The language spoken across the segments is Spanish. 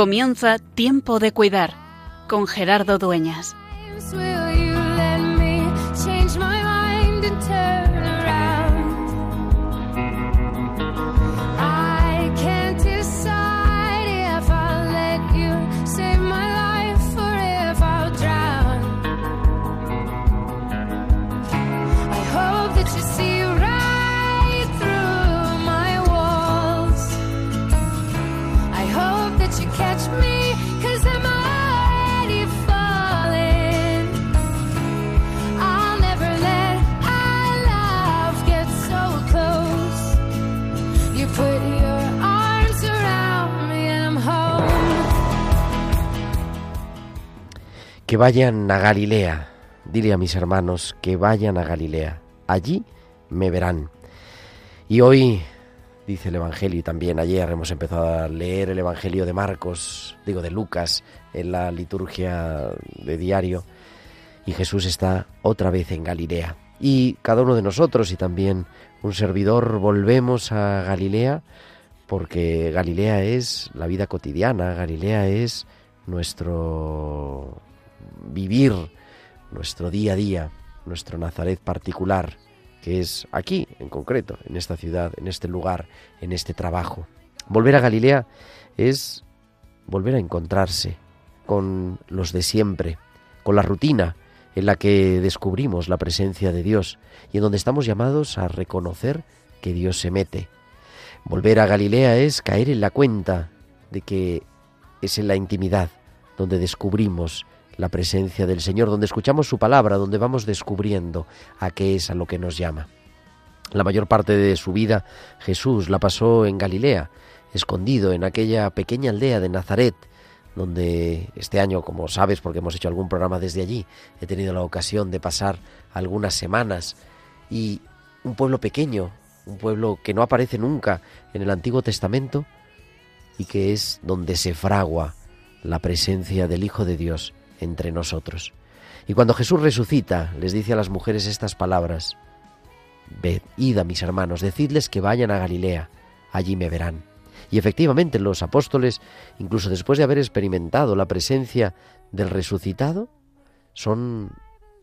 Comienza Tiempo de Cuidar con Gerardo Dueñas. Que vayan a Galilea. Dile a mis hermanos que vayan a Galilea. Allí me verán. Y hoy, dice el Evangelio, y también ayer hemos empezado a leer el Evangelio de Marcos, digo de Lucas, en la liturgia de diario, y Jesús está otra vez en Galilea. Y cada uno de nosotros y también un servidor volvemos a Galilea porque Galilea es la vida cotidiana, Galilea es nuestro vivir, nuestro día a día, nuestro Nazaret particular, que es aquí en concreto, en esta ciudad, en este lugar, en este trabajo. Volver a Galilea es volver a encontrarse con los de siempre, con la rutina en la que descubrimos la presencia de Dios y en donde estamos llamados a reconocer que Dios se mete. Volver a Galilea es caer en la cuenta de que es en la intimidad donde descubrimos la presencia del Señor, donde escuchamos su palabra, donde vamos descubriendo a qué es a lo que nos llama. La mayor parte de su vida Jesús la pasó en Galilea, escondido en aquella pequeña aldea de Nazaret, donde este año, como sabes, porque hemos hecho algún programa desde allí, he tenido la ocasión de pasar algunas semanas y un pueblo pequeño, un pueblo que no aparece nunca en el Antiguo Testamento y que es donde se fragua la presencia del Hijo de Dios entre nosotros. Y cuando Jesús resucita, les dice a las mujeres estas palabras, id a mis hermanos, decidles que vayan a Galilea, allí me verán. Y efectivamente los apóstoles, incluso después de haber experimentado la presencia del resucitado, son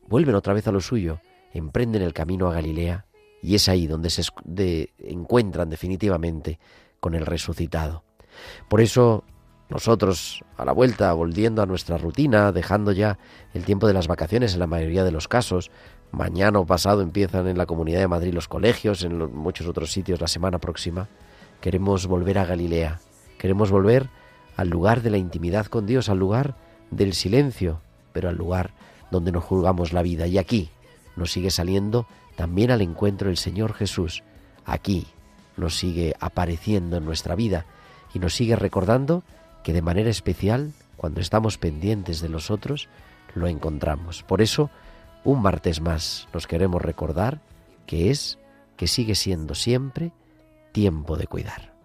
vuelven otra vez a lo suyo, emprenden el camino a Galilea y es ahí donde se encuentran definitivamente con el resucitado. Por eso nosotros, a la vuelta, volviendo a nuestra rutina, dejando ya el tiempo de las vacaciones en la mayoría de los casos, mañana o pasado empiezan en la Comunidad de Madrid los colegios, en muchos otros sitios la semana próxima, queremos volver a Galilea, queremos volver al lugar de la intimidad con Dios, al lugar del silencio, pero al lugar donde nos juzgamos la vida. Y aquí nos sigue saliendo también al encuentro el Señor Jesús. Aquí nos sigue apareciendo en nuestra vida y nos sigue recordando que de manera especial, cuando estamos pendientes de los otros, lo encontramos. Por eso, un martes más nos queremos recordar que es, que sigue siendo siempre, tiempo de cuidar.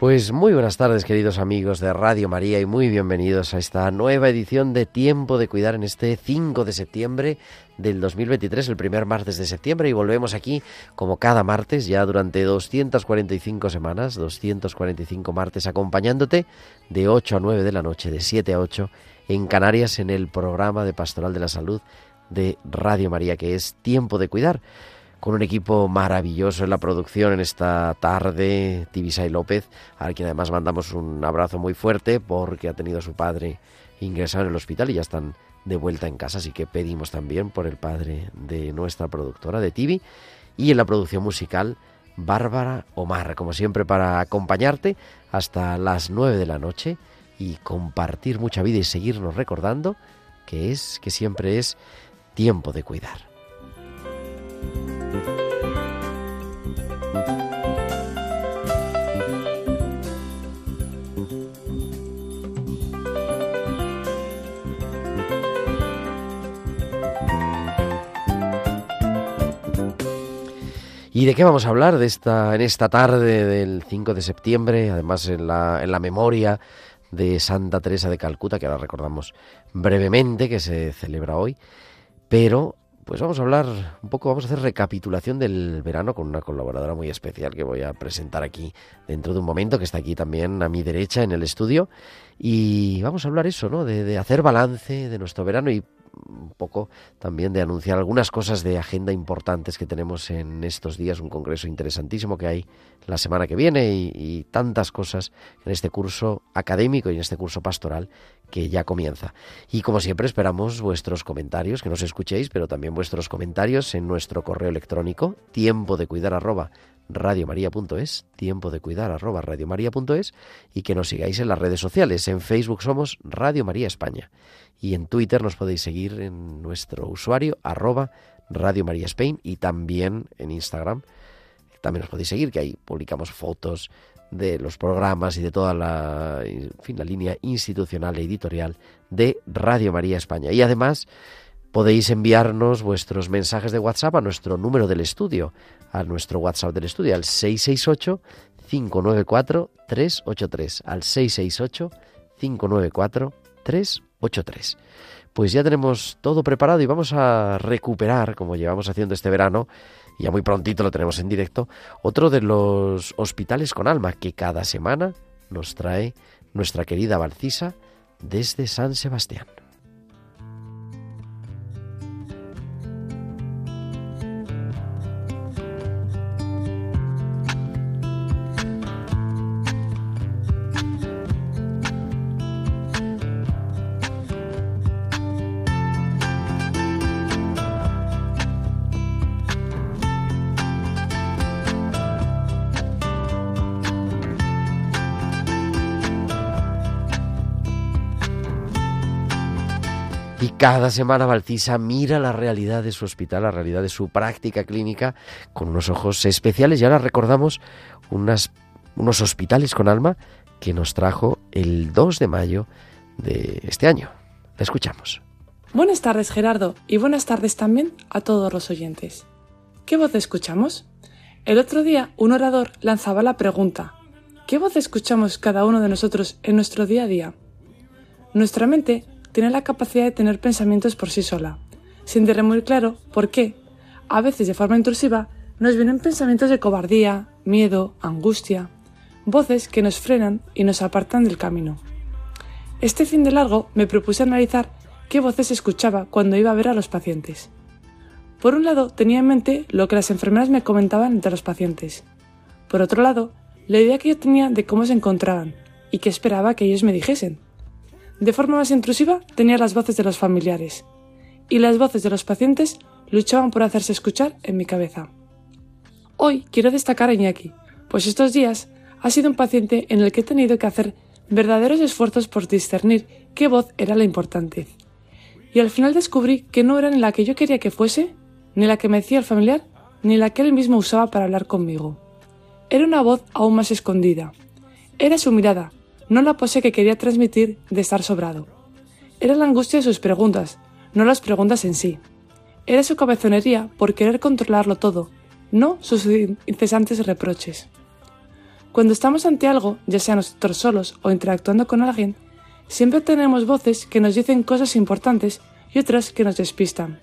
Pues muy buenas tardes queridos amigos de Radio María y muy bienvenidos a esta nueva edición de Tiempo de Cuidar en este 5 de septiembre del 2023, el primer martes de septiembre y volvemos aquí como cada martes ya durante 245 semanas, 245 martes acompañándote de 8 a 9 de la noche, de 7 a 8 en Canarias en el programa de Pastoral de la Salud de Radio María que es Tiempo de Cuidar con un equipo maravilloso en la producción en esta tarde, Tibisay López, a quien además mandamos un abrazo muy fuerte porque ha tenido a su padre ingresado en el hospital y ya están de vuelta en casa, así que pedimos también por el padre de nuestra productora, de Tibi, y en la producción musical, Bárbara Omar, como siempre, para acompañarte hasta las nueve de la noche y compartir mucha vida y seguirnos recordando que es, que siempre es tiempo de cuidar. ¿Y de qué vamos a hablar de esta, en esta tarde del 5 de septiembre? Además, en la, en la memoria de Santa Teresa de Calcuta, que ahora recordamos brevemente, que se celebra hoy. Pero, pues vamos a hablar un poco, vamos a hacer recapitulación del verano con una colaboradora muy especial que voy a presentar aquí dentro de un momento, que está aquí también a mi derecha en el estudio. Y vamos a hablar eso, ¿no? De, hacer balance de nuestro verano y un poco también de anunciar algunas cosas de agenda importantes que tenemos en estos días, un congreso interesantísimo que hay la semana que viene y, tantas cosas en este curso académico y en este curso pastoral que ya comienza. Y como siempre esperamos vuestros comentarios, que nos escuchéis, pero también vuestros comentarios en nuestro correo electrónico tiempo de cuidar arroba radiomaria.es, tiempo de cuidar arroba radiomaria.es y que nos sigáis en las redes sociales. En Facebook somos Radio María España y en Twitter nos podéis seguir en nuestro usuario arroba Radio María Spain y también en Instagram. También nos podéis seguir, que ahí publicamos fotos de los programas y de toda la, fin, la línea institucional e editorial de Radio María España. Y además podéis enviarnos vuestros mensajes de WhatsApp a nuestro número del estudio, a nuestro WhatsApp del estudio, al 668 594 383, al 668 594 383. 8.3. Pues ya tenemos todo preparado y vamos a recuperar, como llevamos haciendo este verano, y ya muy prontito lo tenemos en directo, otro de los hospitales con alma que cada semana nos trae nuestra querida Valcisa desde San Sebastián. Cada semana Valcisa mira la realidad de su hospital, la realidad de su práctica clínica con unos ojos especiales y ahora recordamos unos hospitales con alma que nos trajo el 2 de mayo de este año. Escuchamos. Buenas tardes Gerardo y buenas tardes también a todos los oyentes. ¿Qué voz escuchamos? El otro día un orador lanzaba la pregunta ¿qué voz escuchamos cada uno de nosotros en nuestro día a día? Nuestra mente tiene la capacidad de tener pensamientos por sí sola, sin tener muy claro por qué, a veces de forma intrusiva, nos vienen pensamientos de cobardía, miedo, angustia, voces que nos frenan y nos apartan del camino. Este fin de largo me propuse analizar qué voces escuchaba cuando iba a ver a los pacientes. Por un lado, tenía en mente lo que las enfermeras me comentaban entre los pacientes. Por otro lado, la idea que yo tenía de cómo se encontraban y qué esperaba que ellos me dijesen. De forma más intrusiva tenía las voces de los familiares, y las voces de los pacientes luchaban por hacerse escuchar en mi cabeza. Hoy quiero destacar a Iñaki, pues estos días ha sido un paciente en el que he tenido que hacer verdaderos esfuerzos por discernir qué voz era la importante. Y al final descubrí que no era ni la que yo quería que fuese, ni la que me decía el familiar, ni la que él mismo usaba para hablar conmigo. Era una voz aún más escondida. Era su mirada, no la pose que quería transmitir de estar sobrado. Era la angustia de sus preguntas, no las preguntas en sí. Era su cabezonería por querer controlarlo todo, no sus incesantes reproches. Cuando estamos ante algo, ya sea nosotros solos o interactuando con alguien, siempre tenemos voces que nos dicen cosas importantes y otras que nos despistan.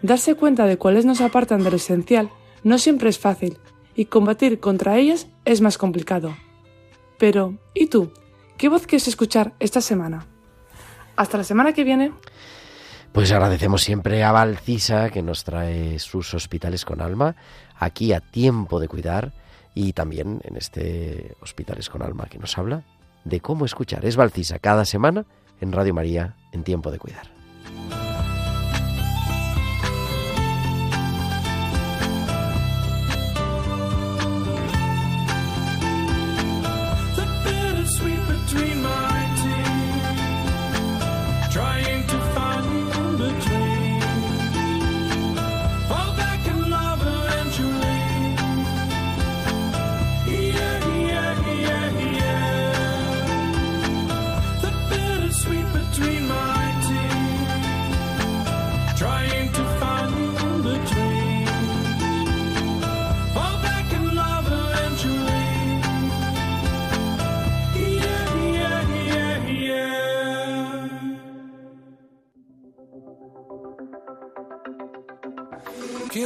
Darse cuenta de cuáles nos apartan de lo esencial no siempre es fácil y combatir contra ellas es más complicado. Pero, ¿y tú? ¿Qué voz quieres escuchar esta semana? Hasta la semana que viene. Pues agradecemos siempre a Valcisa que nos trae sus hospitales con alma, aquí a tiempo de cuidar y también en este Hospitales con alma que nos habla de cómo escuchar. Es Valcisa cada semana en Radio María en tiempo de cuidar.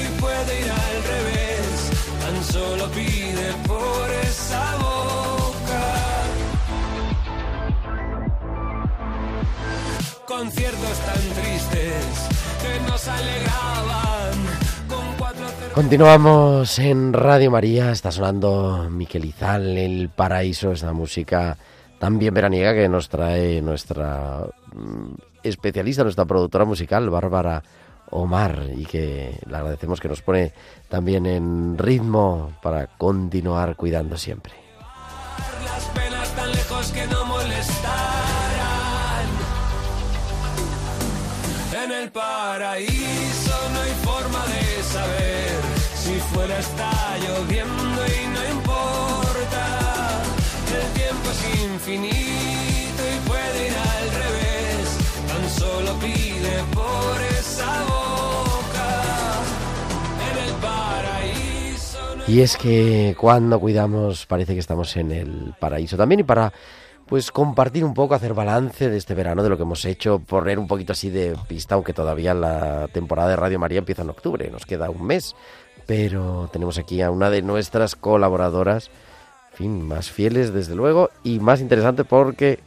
y puede ir al revés. Tan solo pide por esa boca. Conciertos tan tristes que nos alegraban. Continuamos en Radio María, está sonando Miquel Izal, El Paraíso, esta música tan bien veraniega que nos trae nuestra mm, especialista, nuestra productora musical, Bárbara Omar, y que le agradecemos que nos pone también en ritmo para continuar cuidando siempre. las penas tan lejos que no molestarán. En el paraíso no hay forma de saber si fuera está lloviendo y no importa. El tiempo es infinito y puede ir al revés. Tan solo pide Y es que cuando cuidamos parece que estamos en el paraíso. También y para pues compartir un poco, hacer balance de este verano, de lo que hemos hecho, poner un poquito así de pista, aunque todavía la temporada de Radio María empieza en octubre, nos queda un mes, pero tenemos aquí a una de nuestras colaboradoras, en fin, más fieles desde luego y más interesante porque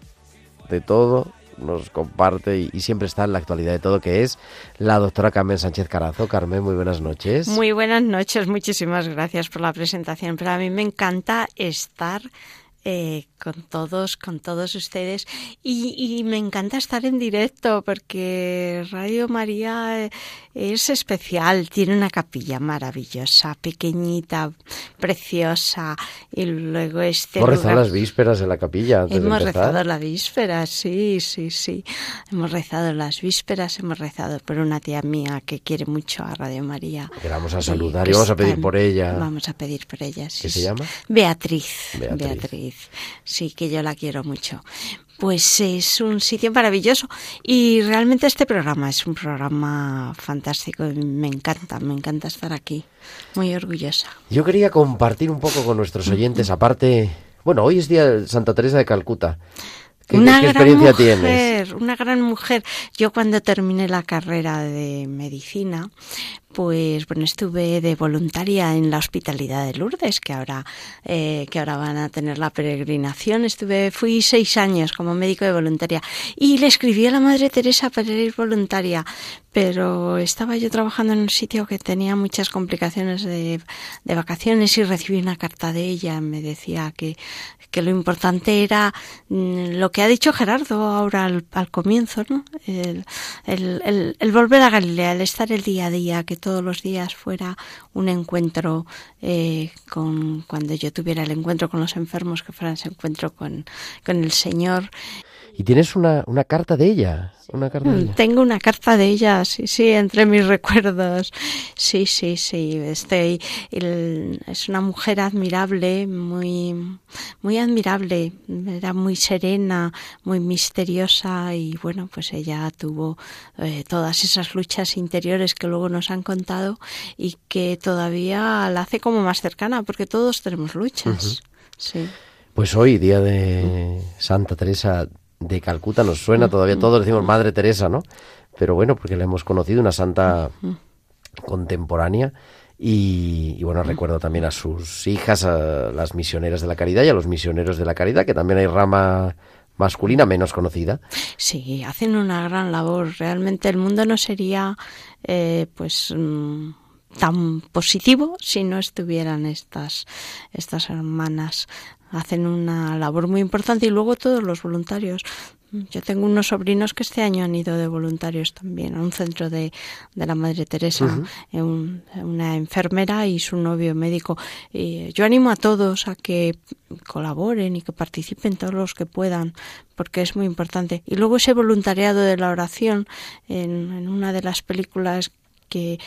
de todo nos comparte y, siempre está en la actualidad de todo, que es la doctora Carmen Sánchez Carazo. Carmen, muy buenas noches. Muy buenas noches, muchísimas gracias por la presentación. Pero a mí me encanta estar eh, con todos, con todos ustedes y, y, me encanta estar en directo porque Radio María eh, es especial, tiene una capilla maravillosa, pequeñita, preciosa y luego este Hemos rezado las vísperas en la capilla antes Hemos de rezado la víspera, sí, sí, sí. Hemos rezado las vísperas, hemos rezado por una tía mía que quiere mucho a Radio María. Que vamos a y saludar que y vamos a pedir por ella. Vamos a pedir por ella, sí. ¿Qué se llama? Beatriz, Beatriz. Beatriz. Sí, que yo la quiero mucho. Pues es un sitio maravilloso y realmente este programa es un programa fantástico. y Me encanta, me encanta estar aquí. Muy orgullosa. Yo quería compartir un poco con nuestros oyentes, aparte, bueno, hoy es día de Santa Teresa de Calcuta. ¿Qué, una qué gran experiencia mujer, tienes? Una gran mujer. Yo cuando terminé la carrera de medicina, pues bueno, estuve de voluntaria en la hospitalidad de Lourdes, que ahora, eh, que ahora van a tener la peregrinación. Estuve, fui seis años como médico de voluntaria y le escribí a la Madre Teresa para ir voluntaria, pero estaba yo trabajando en un sitio que tenía muchas complicaciones de, de vacaciones y recibí una carta de ella. Me decía que, que lo importante era mm, lo que ha dicho Gerardo ahora al, al comienzo, ¿no? El, el- el- el volver a Galilea, el estar el día a día, que todos los días fuera un encuentro eh, con cuando yo tuviera el encuentro con los enfermos, que fuera ese encuentro con, con el Señor. Y tienes una, una carta de ella. Una carta de Mm, ella. Tengo una carta de ella, sí, sí, entre mis recuerdos. Sí, sí, sí. Estoy. el- es una mujer admirable, muy, muy admirable. Era muy serena, muy misteriosa y bueno, pues ella tuvo eh, todas esas luchas interiores que luego nos han contado y que todavía la hace como más cercana, porque todos tenemos luchas. Sí. Pues hoy, día de Santa Teresa de Calcuta, nos suena todavía, todos decimos Madre Teresa, ¿no? Pero bueno, porque la hemos conocido, una santa contemporánea. Y, y bueno, recuerdo también a sus hijas, a las misioneras de la caridad y a los misioneros de la caridad, que también hay rama masculina menos conocida. Sí, hacen una gran labor. Realmente el mundo no sería, eh, pues, mm, tan positivo si no estuvieran estas, estas hermanas. Hacen una labor muy importante y luego todos los voluntarios. Yo tengo unos sobrinos que este año han ido de voluntarios también a un centro de, de la Madre Teresa, eh, un- una enfermera y su novio médico. Y yo animo a todos a que colaboren y que participen todos los que puedan, porque es muy importante. Y luego ese voluntariado de la oración en, en una de las películas que,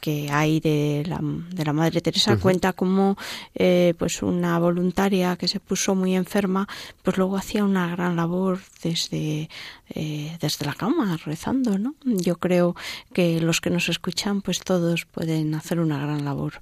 que hay de la, de la Madre Teresa cuenta como eh, pues una voluntaria que se puso muy enferma pues luego hacía una gran labor desde eh, desde la cama rezando no yo creo que los que nos escuchan pues todos pueden hacer una gran labor.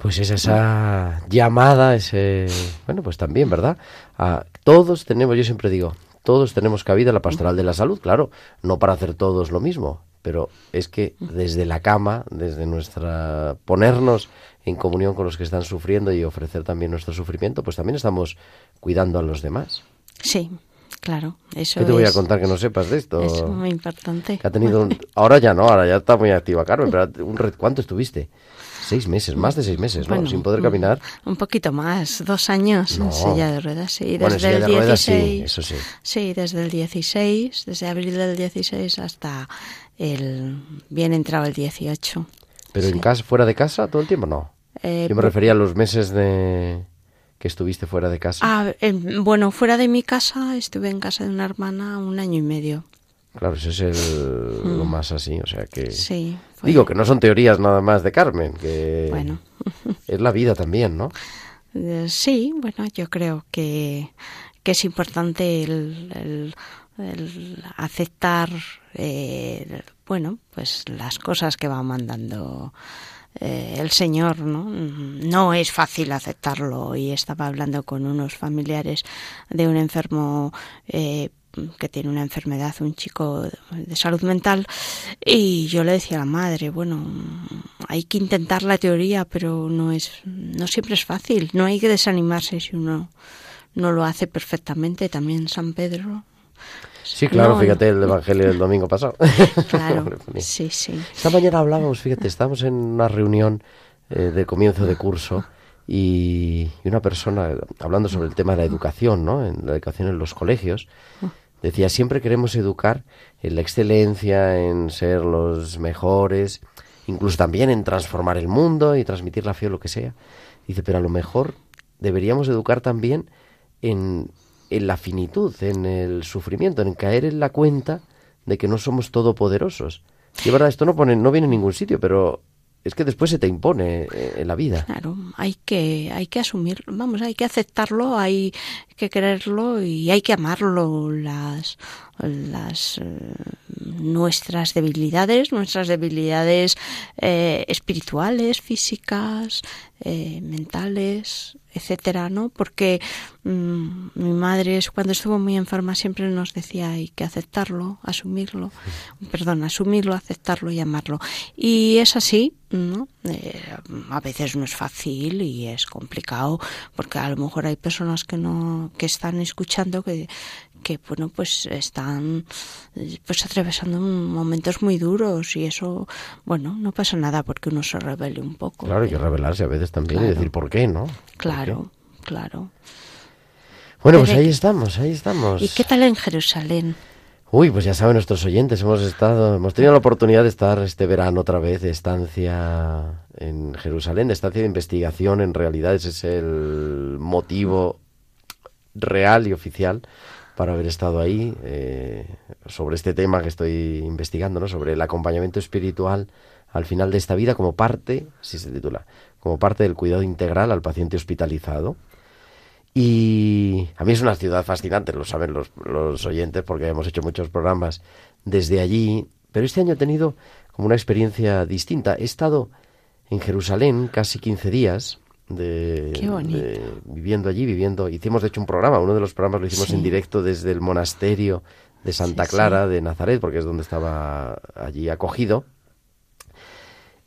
Pues es esa llamada, ese... Bueno, pues también, ¿verdad? A todos tenemos, yo siempre digo, todos tenemos cabida en la pastoral de la salud, claro, no para hacer todos lo mismo, pero es que desde la cama, desde nuestra... ponernos en comunión con los que están sufriendo y ofrecer también nuestro sufrimiento, pues también estamos cuidando a los demás. sí claro eso ¿Qué te voy a contar que no sepas de esto? es muy importante Que ha tenido un- Ahora ya no, ahora ya está muy activa Carmen, pero un ¿cuánto estuviste? Seis meses, más de seis meses, ¿no? Bueno, Sin poder mm, caminar. Un poquito más, dos años No. en silla de ruedas, sí. Bueno, Desde silla el de ruedas sí, 16, eso sí. Sí, desde el 16, desde abril del 16 hasta el bien entrado el 18. Pero en casa, fuera de casa, todo el tiempo no. Eh, Yo me refería a los meses de que estuviste fuera de casa. Ah, eh, bueno, fuera de mi casa estuve en casa de una hermana un año y medio. Claro, eso es el- lo más así, o sea que... Mm. Sí. Digo que no son teorías nada más de Carmen, que Bueno. es la vida también, ¿no? Eh, Sí, bueno, yo creo que, que es importante el, el- el aceptar, eh, bueno, pues las cosas que va mandando eh, el Señor, ¿no? No es fácil aceptarlo. Y estaba hablando con unos familiares de un enfermo eh, que tiene una enfermedad, un chico de salud mental, y yo le decía a la madre, bueno, hay que intentar la teoría, pero no es, no siempre es fácil, no hay que desanimarse si uno no lo hace perfectamente. También San Pedro. Sí, claro, No, fíjate el Evangelio del domingo pasado. Claro, sí, sí. Esta mañana hablábamos, fíjate, estábamos en una reunión eh, de comienzo de curso y, una persona eh, hablando sobre el tema de la educación, ¿no? En la educación en los colegios, decía, siempre queremos educar en la excelencia, en ser los mejores, incluso también en transformar el mundo y transmitir la fe o lo que sea. Dice, pero a lo mejor deberíamos educar también en, en la finitud, en el sufrimiento, en caer en la cuenta de que no somos todopoderosos. Y es verdad, esto no, pone, no viene en ningún sitio, pero es que después se te impone eh, en la vida. Claro, hay que, hay que asumirlo, vamos, hay que aceptarlo, hay que quererlo y hay que amarlo. Las, las eh, nuestras debilidades, nuestras debilidades eh, espirituales, físicas, mentales, etcétera, ¿no? Porque mm, mi madre cuando estuvo muy enferma siempre nos decía hay que aceptarlo, asumirlo, perdón, asumirlo, aceptarlo y amarlo. Y es así, ¿no? Eh, a veces no es fácil y es complicado porque a lo mejor hay personas que no que están escuchando que que bueno, pues están eh, pues atravesando momentos muy duros y eso, bueno, no pasa nada porque uno se revele un poco. Claro, hay que revelarse a veces también y Claro. decir por qué, ¿no? ¿Por Claro, qué? claro. Bueno, pues ahí estamos, ahí estamos. ¿Y qué tal en Jerusalén? Uy, pues ya saben nuestros oyentes, hemos estado, hemos tenido la oportunidad de estar este verano otra vez de estancia en Jerusalén, de estancia de investigación, en realidad ese es el motivo real y oficial para haber estado ahí eh, sobre este tema que estoy investigando, ¿no? Sobre el acompañamiento espiritual al final de esta vida como parte, así se titula, como parte del cuidado integral al paciente hospitalizado. Y a mí es una ciudad fascinante, lo saben los, los oyentes, porque hemos hecho muchos programas desde allí. Pero este año he tenido como una experiencia distinta. He estado en Jerusalén casi 15 días de, Qué bonito. de- viviendo allí, viviendo. Hicimos de hecho un programa, uno de los programas lo hicimos Sí. en directo desde el monasterio de Santa Sí, Clara de Nazaret, porque es donde estaba allí acogido.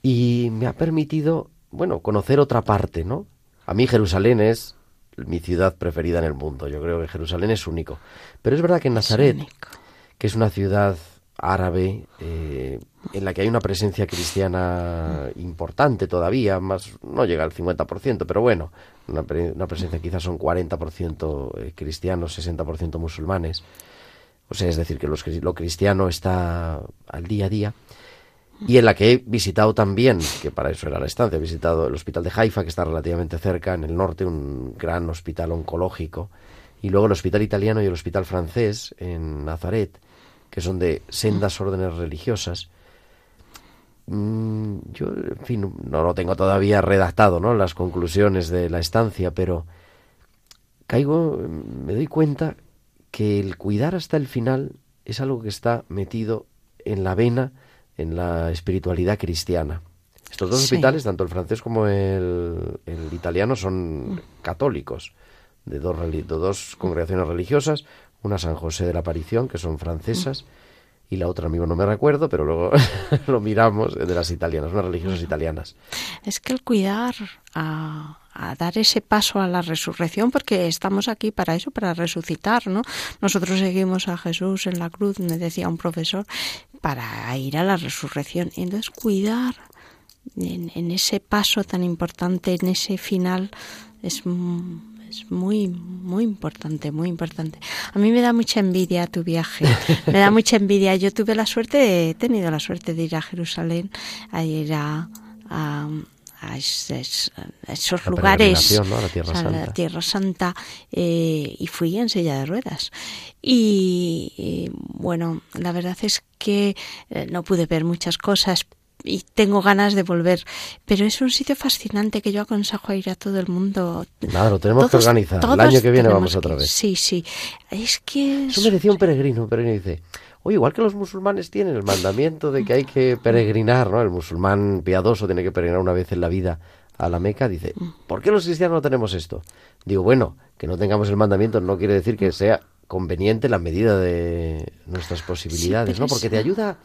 Y me ha permitido, bueno, conocer otra parte, ¿no? A mí Jerusalén es mi ciudad preferida en el mundo. Yo creo que Jerusalén es único. Pero es verdad que Nazaret, que es una ciudad árabe eh, en la que hay una presencia cristiana importante todavía, más no llega al 50%, pero bueno, una, una presencia quizás son 40% eh, cristianos, 60% musulmanes. O sea, es decir, que lo cristiano está al día a día. Y en la que he visitado también, que para eso era la estancia, he visitado el hospital de Haifa, que está relativamente cerca, en el norte, un gran hospital oncológico, y luego el hospital italiano y el hospital francés en Nazaret, que son de sendas órdenes religiosas. Mm, yo, en fin, no lo tengo todavía redactado, ¿no? Las conclusiones de la estancia, pero caigo, me doy cuenta que el cuidar hasta el final es algo que está metido en la vena, en la espiritualidad cristiana. Estos dos Sí. hospitales, tanto el francés como el, el italiano, son católicos, de dos, de dos congregaciones religiosas, una San José de la Aparición, que son francesas, y la otra, amigo, no me recuerdo, pero luego lo miramos, de las italianas, unas religiosas italianas. Es que el cuidar a, a dar ese paso a la resurrección, porque estamos aquí para eso, para resucitar, ¿no? Nosotros seguimos a Jesús en la cruz, me decía un profesor, para ir a la resurrección. Entonces cuidar en, en ese paso tan importante, en ese final, es, es muy, muy importante, muy importante. A mí me da mucha envidia tu viaje, me da mucha envidia. Yo tuve la suerte, he tenido la suerte de ir a Jerusalén, a ir a, a, a esos, a esos La lugares, ¿no? a la Tierra Santa. la Tierra Santa, eh, y fui en silla de ruedas. Y, y, bueno, la verdad es que eh, no pude ver muchas cosas y tengo ganas de volver, pero es un sitio fascinante que yo aconsejo a ir a todo el mundo. Nada, lo tenemos que Todos- organizar. El año que viene vamos otra que- vez. Sí, sí. Es que Eso es- me decía un peregrino, un peregrino dice, oye, igual que los musulmanes tienen el mandamiento de que hay que peregrinar, ¿no? El musulmán piadoso tiene que peregrinar una vez en la vida a la Meca, dice, ¿por qué los cristianos no tenemos esto? Digo, bueno, que no tengamos el mandamiento no quiere decir que sea conveniente la medida de nuestras posibilidades, pero ¿no? Porque te ayuda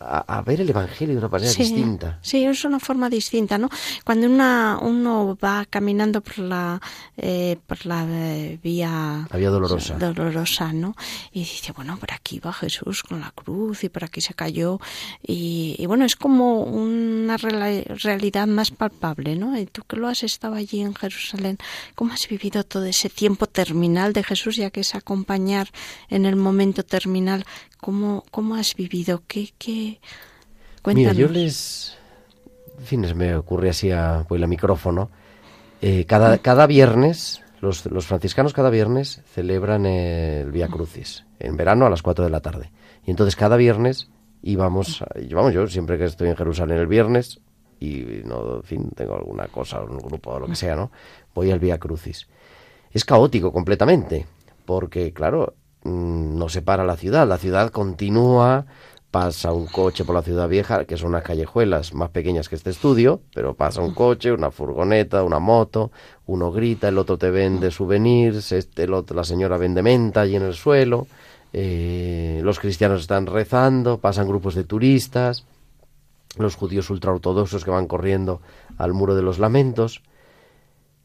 a, a ver el Evangelio de una manera Sí, distinta. Sí, es una forma distinta, ¿no? Cuando una, uno va caminando por la, eh, por la eh, vía La vía dolorosa. dolorosa, ¿no? Y dice, bueno, por aquí va Jesús con la cruz y por aquí se cayó. Y, y bueno, es como una realidad más palpable, ¿no? Y tú que lo has estado allí en Jerusalén, ¿cómo has vivido todo ese tiempo terminal de Jesús, ya que es acompañar en el momento terminal? ¿Cómo, cómo has vivido? ¿Qué, qué? Mira, Cuéntanos. yo les... En fin, se me ocurre así a pues, el micrófono. Eh, cada, cada viernes, los, los franciscanos cada viernes celebran el Via Crucis, en verano a las 4 de la tarde. Y entonces cada viernes íbamos, vamos, yo siempre que estoy en Jerusalén el viernes, y no, en fin, tengo alguna cosa, un grupo o lo que sea, ¿no? Voy al Via Crucis. Es caótico completamente, porque claro, mm, no se para la ciudad, la ciudad continúa, pasa un coche por la ciudad vieja, que son unas callejuelas más pequeñas que este estudio, pero pasa un coche, una furgoneta, una moto, uno grita, el otro te vende souvenirs, este, el otro, la señora vende menta allí en el suelo, eh, los cristianos están rezando, pasan grupos de turistas, los judíos ultraortodoxos que van corriendo al muro de los lamentos,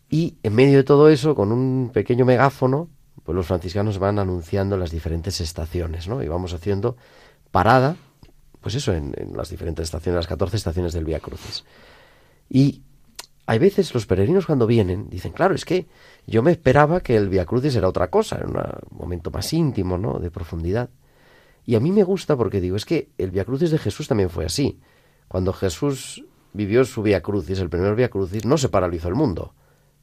y en medio de todo eso, con un pequeño megáfono, pues los franciscanos van anunciando las diferentes estaciones, ¿no? Y vamos haciendo parada, pues eso, en, las diferentes estaciones, las 14 estaciones del Vía Crucis. Y hay veces los peregrinos cuando vienen dicen, claro, es que yo me esperaba que el Via Crucis era otra cosa, era un momento más íntimo, ¿no? De profundidad. Y a mí me gusta porque digo, es que el Via Crucis de Jesús también fue así. Cuando Jesús vivió su Via Crucis, el primer Via Crucis, no se paralizó el mundo,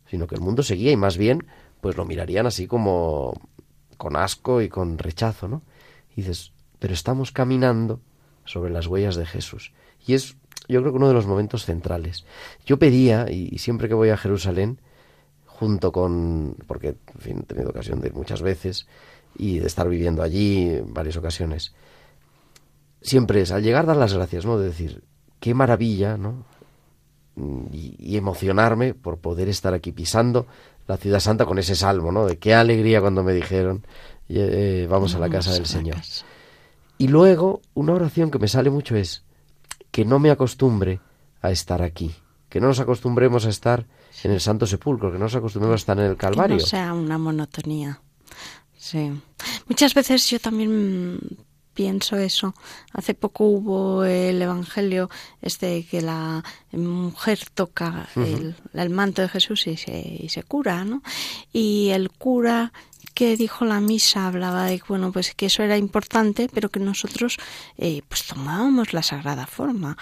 sino que el mundo seguía y más bien, pues lo mirarían así como con asco y con rechazo, ¿no? Dices, pero estamos caminando sobre las huellas de Jesús. Y es, yo creo que uno de los momentos centrales. Yo pedía, y siempre que voy a Jerusalén, junto con, porque en fin, he tenido ocasión de ir muchas veces y de estar viviendo allí en varias ocasiones, siempre es al llegar dar las gracias, ¿no? De decir, qué maravilla, ¿no? Y emocionarme por poder estar aquí pisando la ciudad santa con ese salmo, ¿no? De qué alegría cuando me dijeron, eh, vamos a la casa del la Señor. casa. Y luego, una oración que me sale mucho es que no me acostumbre a estar aquí, que no nos acostumbremos a estar en el Santo Sepulcro, que no nos acostumbremos a estar en el Calvario. Que no sea una monotonía. Sí. Muchas veces yo también pienso eso. Hace poco hubo el Evangelio este que la mujer toca el, el manto de Jesús y se, y se cura, ¿no? Y el cura que dijo la misa hablaba de que bueno pues que eso era importante pero que nosotros eh, pues tomábamos la sagrada forma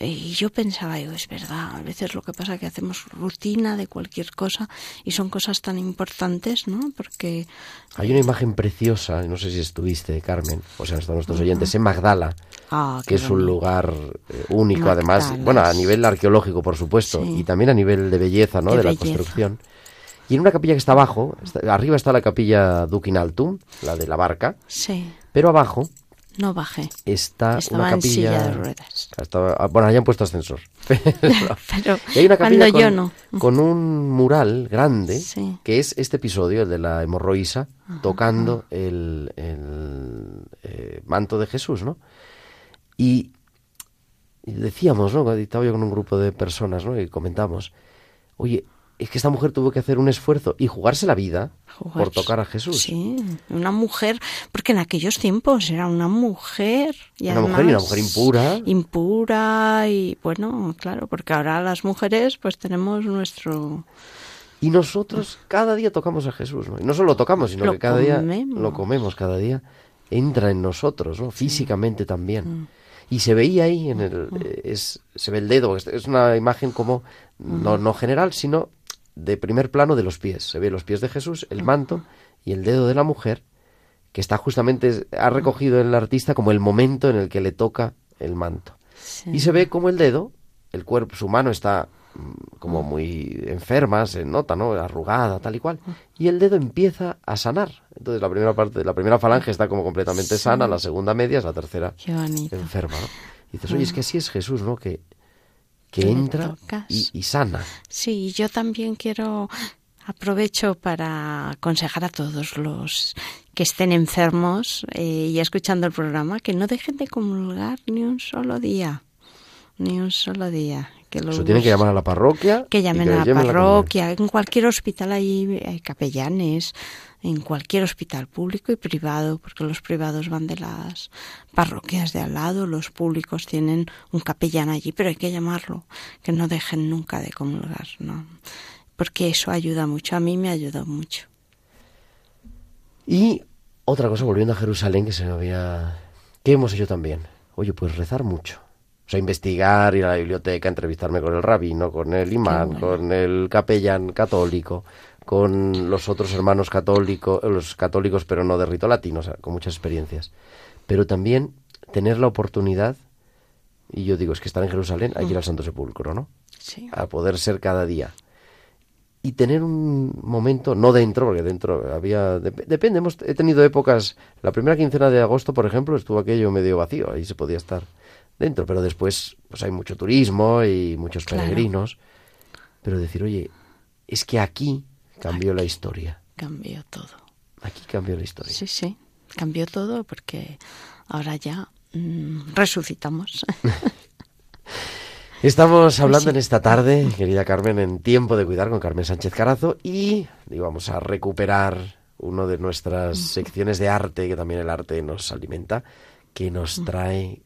Eh, y yo pensaba digo es verdad a veces lo que pasa es que hacemos rutina de cualquier cosa y son cosas tan importantes no porque Hay una imagen preciosa, no sé si estuviste, Carmen, o sea, están nuestros oyentes, en Magdala, ah, que es un lugar eh, único, además, bueno, a nivel arqueológico, por supuesto, Sí. y también a nivel de belleza, ¿no? De De, la construcción. Y en una capilla que está abajo, está- arriba está la capilla Duc in Altum, la de la barca, sí pero abajo no bajé está Estaba una en capilla... silla de ruedas. Estaba- ah, bueno, hayan puesto ascensor. pero Y hay una capilla cuando con, yo no con un mural grande, Sí. que es este episodio, el de la hemorroísa, tocando el, el, eh, manto de Jesús, ¿no? Y, y decíamos, ¿no? Estaba yo con un grupo de personas, ¿no? Y comentamos, oye, es que esta mujer tuvo que hacer un esfuerzo y jugarse la vida por tocar a Jesús. Sí, una mujer, porque en aquellos tiempos era una mujer. Y Una mujer y una mujer impura. Impura y bueno, claro, porque ahora las mujeres pues tenemos nuestro... Y nosotros cada día tocamos a Jesús, ¿no? Y no solo lo tocamos, sino Lo que cada día lo comemos, cada día entra en nosotros, ¿no? Físicamente Mm. también. Y se veía ahí en el eh, es se ve el dedo, es, una imagen como Mm. no no general, sino de primer plano de los pies. Se ve los pies de Jesús, el manto y el dedo de la mujer que está justamente ha recogido el artista como el momento en el que le toca el manto. sí. Y se ve como el dedo, el cuerpo, su mano está mm, como muy enferma, se nota, ¿no? Arrugada, tal y cual. Y el dedo empieza a sanar. Entonces la primera parte, la primera falange está como completamente sana, la segunda media es la tercera enferma, ¿no? Y dices, oye, es que así es Jesús, ¿no? Que, que Que entra y, y sana. Sí, yo también quiero aprovecho para aconsejar a todos los que estén enfermos eh, y escuchando el programa que no dejen de comulgar ni un solo día, ni un solo día. Que lo Eso tienen que llamar a la parroquia. que llamen les a la parroquia, en cualquier hospital hay, hay capellanes, en cualquier hospital público y privado, porque los privados van de las parroquias de al lado, los públicos tienen un capellán allí, pero hay que llamarlo, que no dejen nunca de comulgar, ¿no? Porque eso ayuda mucho, a mí me ayudó mucho. Y otra cosa, volviendo a Jerusalén, que se me había... ¿Qué hemos hecho también? Oye, pues rezar mucho. O sea, investigar, ir a la biblioteca, entrevistarme con el rabino, con el imán, bueno. con el capellán católico, con los otros hermanos católicos, los católicos pero no de rito latino, o sea, con muchas experiencias. Pero también tener la oportunidad, y yo digo, es que estar en Jerusalén hay que ir al Santo Sepulcro, ¿no? Sí. a poder ser cada día. Y tener un momento, no dentro, porque dentro había... dep- depende, hemos, he tenido épocas... La primera quincena de agosto, por ejemplo, estuvo aquello medio vacío, ahí se podía estar dentro, pero después pues hay mucho turismo y muchos Claro. peregrinos. Pero decir, oye, es que aquí cambió la historia. Cambió todo. Aquí cambió la historia. Sí, sí, cambió todo porque ahora ya mm, resucitamos. Estamos hablando sí. en esta tarde, querida Carmen, en Tiempo de Cuidar con Carmen Sánchez Carazo y vamos a recuperar una de nuestras secciones de arte, que también el arte nos alimenta, que nos trae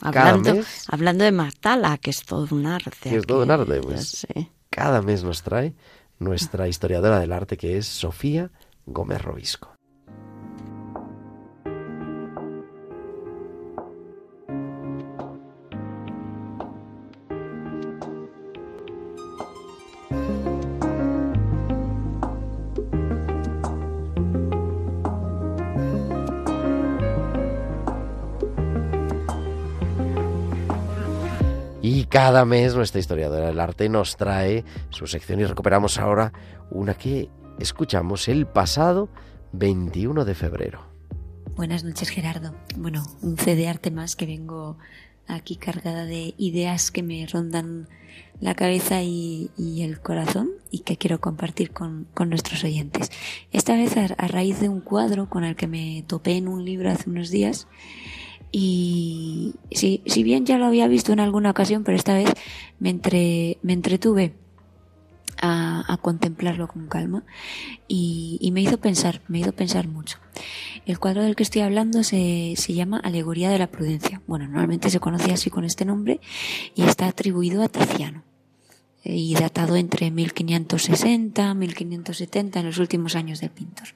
cada Hablando, mes, hablando de Martala, que es todo un arte. que es todo un arte, pues cada mes nos trae nuestra historiadora del arte, que es Sofía Gómez Robisco. Cada mes nuestra historiadora del arte nos trae su sección y recuperamos ahora una que escuchamos el pasado 21 de febrero. Buenas noches, Gerardo. Bueno, un CD arte más que vengo aquí cargada de ideas que me rondan la cabeza y, el corazón y que quiero compartir con, nuestros oyentes. Esta vez a raíz de un cuadro con el que me topé en un libro hace unos días y si, si bien ya lo había visto en alguna ocasión, pero esta vez me, entre, me entretuve a, a contemplarlo con calma y, y me hizo pensar, me hizo pensar mucho. El cuadro del que estoy hablando se, se llama Alegoría de la Prudencia. Bueno, normalmente se conoce así con este nombre y está atribuido a Tiziano eh, y datado entre 1560 1570 en los últimos años del pintor.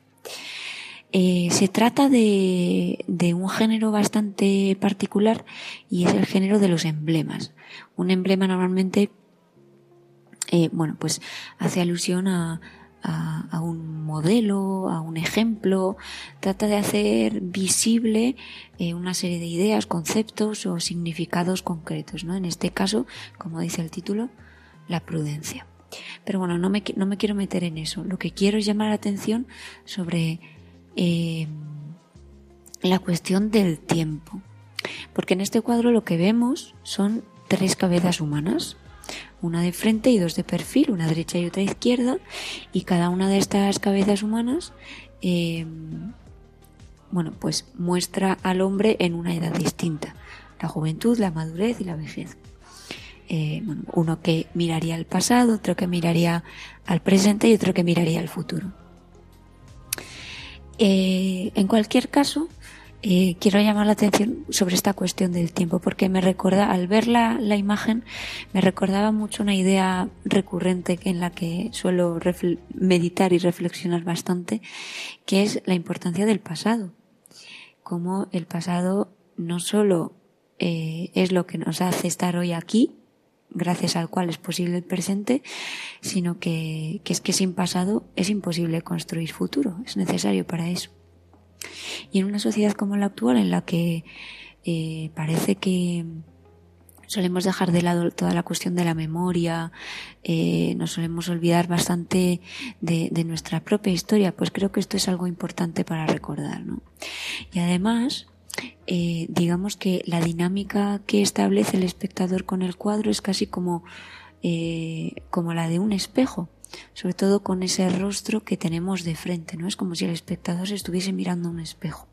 Eh, se trata de, un género bastante particular y es el género de los emblemas. Un emblema normalmente, eh, bueno, pues hace alusión a, un modelo, a un ejemplo, trata de hacer visible eh, una serie de ideas, conceptos o significados concretos, ¿no? En este caso, como dice el título, la prudencia. Pero bueno, no me, no me quiero meter en eso. Lo que quiero es llamar la atención sobre eh, la cuestión del tiempo. Porque en este cuadro lo que vemos son tres cabezas humanas, una de frente y dos de perfil, una derecha y otra izquierda, y cada una de estas cabezas humanas, eh, bueno, pues muestra al hombre en una edad distinta, la juventud, la madurez y la vejez. Eh, uno que miraría al pasado, otro que miraría al presente y otro que miraría al futuro. Eh, en cualquier caso, eh, quiero llamar la atención sobre esta cuestión del tiempo, porque me recuerda, al ver la, imagen, me recordaba mucho una idea recurrente en la que suelo meditar y reflexionar bastante, que es la importancia del pasado. Como el pasado no solo eh, es lo que nos hace estar hoy aquí, gracias al cual es posible el presente, sino que, que es que sin pasado es imposible construir futuro, es necesario para eso. Y en una sociedad como la actual, en la que eh, parece que solemos dejar de lado toda la cuestión de la memoria, eh, nos solemos olvidar bastante de, de nuestra propia historia, pues creo que esto es algo importante para recordar, ¿no? Y además, eh, digamos que la dinámica que establece el espectador con el cuadro es casi como, eh, como la de un espejo, sobre todo con ese rostro que tenemos de frente, ¿no? Es como si el espectador se estuviese mirando un espejo.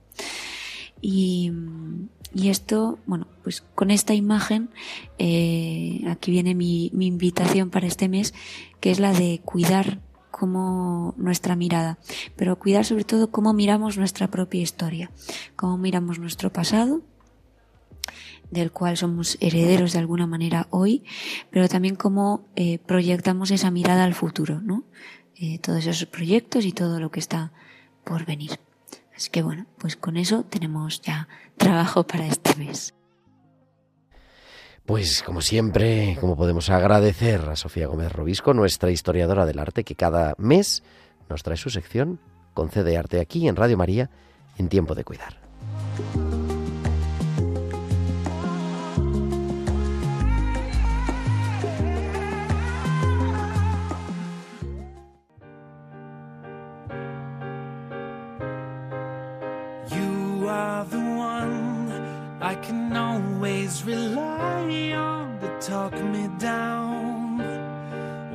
Y, y esto, bueno, pues con esta imagen, eh, aquí viene mi, mi invitación para este mes, que es la de cuidar como nuestra mirada, pero cuidar sobre todo cómo miramos nuestra propia historia, cómo miramos nuestro pasado, del cual somos herederos de alguna manera hoy, pero también cómo eh, proyectamos esa mirada al futuro, ¿no? Eh, todos esos proyectos y todo lo que está por venir. Así que bueno, pues con eso tenemos ya trabajo para este mes. Pues como siempre, como podemos agradecer a Sofía Gómez Robisco, nuestra historiadora del arte, que cada mes nos trae su sección Concede Arte aquí en Radio María en tiempo de cuidar. I can always rely on to talk me down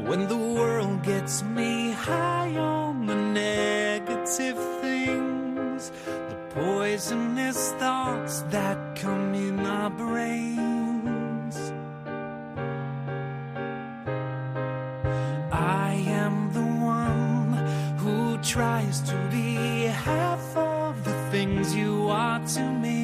when the world gets me high on the negative things, the poisonous thoughts that come in our brains. I am the one who tries to be half of the things you are to me,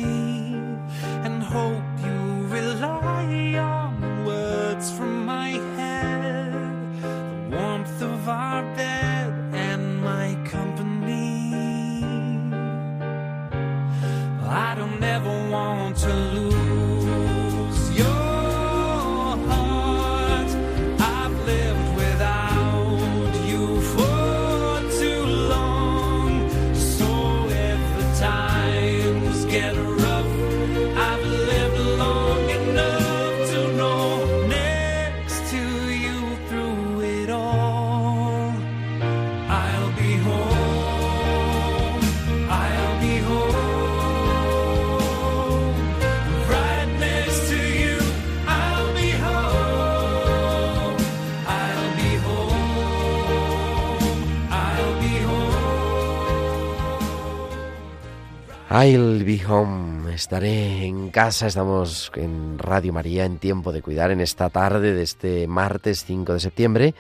I'll be home. Estaré en casa. Estamos en Radio María en tiempo de cuidar en esta tarde de este martes 5 de septiembre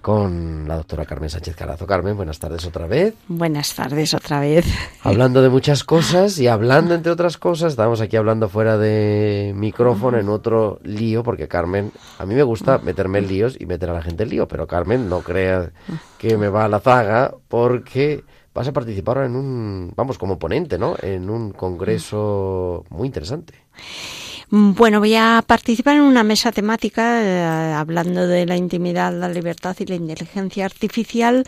con la doctora Carmen Sánchez Carazo. Carmen, buenas tardes otra vez. Buenas tardes otra vez. Hablando de muchas cosas y hablando entre otras cosas, estamos aquí hablando fuera de micrófono en otro lío, porque Carmen, a mí me gusta meterme en líos y meter a la gente en lío, pero Carmen, no crea que me va a la zaga porque vas a participar en un, vamos, como ponente, ¿no? En un congreso muy interesante. Bueno, voy a participar en una mesa temática eh, hablando de la intimidad, la libertad y la inteligencia artificial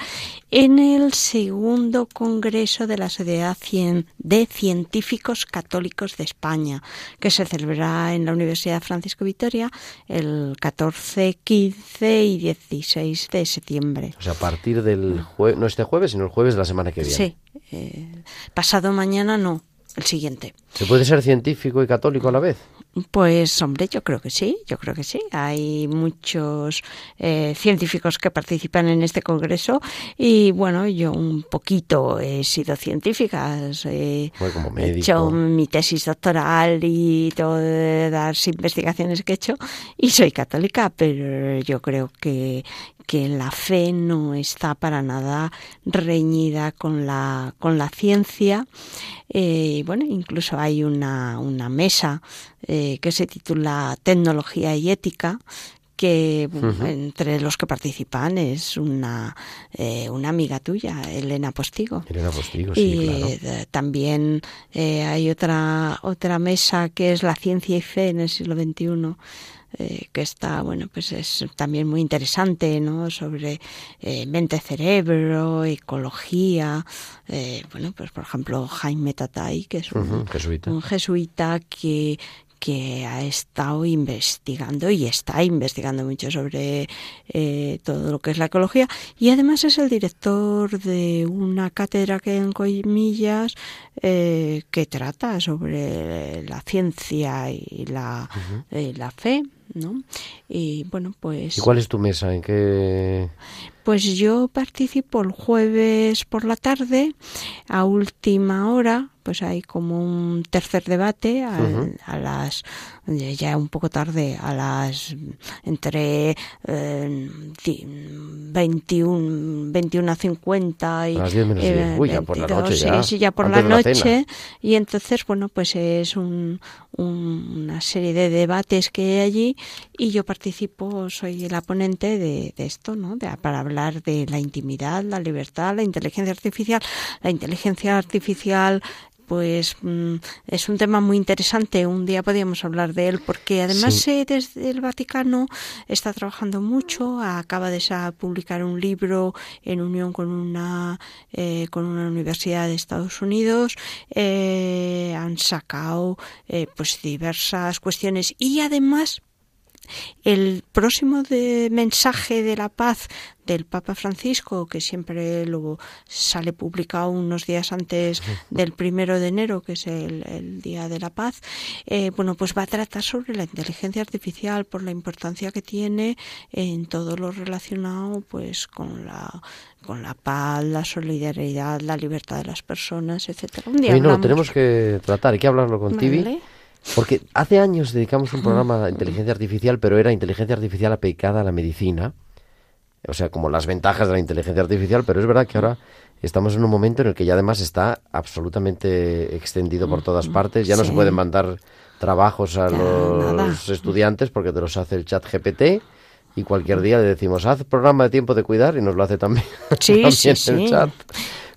en el segundo Congreso de la Sociedad Cien- de Científicos Católicos de España, que se celebrará en la Universidad Francisco Vitoria el 14, 15 y 16 de septiembre. O sea, a partir del jueves, no este jueves, sino el jueves de la semana que viene. Sí, eh, pasado mañana no, el siguiente. ¿Se puede ser científico y católico a la vez? Pues hombre, yo creo que sí, yo creo que sí. Hay muchos eh, científicos que participan en este congreso y bueno, yo un poquito he sido científica, he Bueno, como médico. hecho mi tesis doctoral y todas las investigaciones que he hecho y soy católica, pero yo creo que que la fe no está para nada reñida con la con la ciencia eh, y bueno incluso hay una, una mesa eh, que se titula tecnología y ética que entre los que participan es una eh, una amiga tuya Elena Postigo Elena Postigo, sí, y claro. también eh, hay otra otra mesa que es la ciencia y fe en el siglo XXI eh, que está bueno pues es también muy interesante no sobre eh, mente cerebro ecología bueno pues por ejemplo Jaime Tatay que es un, jesuita. un jesuita que que ha estado investigando y está investigando mucho sobre eh, todo lo que es la ecología. Y además es el director de una cátedra que en Comillas eh, que trata sobre la ciencia y la, eh, la fe, ¿no? Y bueno, pues ¿Y cuál es tu mesa? ¿En qué...? pues yo participo el jueves por la tarde a última hora, pues hay como un tercer debate al- a las ya un poco tarde a las entre eh, di- 21 21 a 50 y A las 10 menos 10. Uy, ya por la noche ya, sí, ya por antes la noche y entonces bueno pues es un- una serie de debates que hay allí y yo participo soy la ponente de, de esto no de, para hablar de la intimidad la libertad la inteligencia artificial. La inteligencia artificial pues mm, es un tema muy interesante. Un día podríamos hablar de él porque además Sí. eh, desde el Vaticano está trabajando mucho. Acaba de publicar un libro en unión con una eh, con una universidad de Estados Unidos. Eh, han sacado eh, pues diversas cuestiones y además el próximo de mensaje de la paz del Papa Francisco, que siempre lo sale publicado unos días antes del primero de enero, que es el, el Día de la Paz, eh, bueno, pues va a tratar sobre la inteligencia artificial por la importancia que tiene en todo lo relacionado, pues, con la con la paz, la solidaridad, la libertad de las personas, etcétera. Un día no, tenemos que tratar, hay que hablarlo con Tibi. Porque hace años dedicamos un programa a inteligencia artificial, pero era inteligencia artificial aplicada a la medicina. o sea, como las ventajas de la inteligencia artificial, pero es verdad que ahora estamos en un momento en el que ya además está absolutamente extendido por todas partes, ya no se pueden mandar trabajos a Ya, los nada. estudiantes porque te los hace el chat GPT y cualquier día le decimos, haz programa de tiempo de cuidar y nos lo hace también, Sí, también sí, el sí. chat.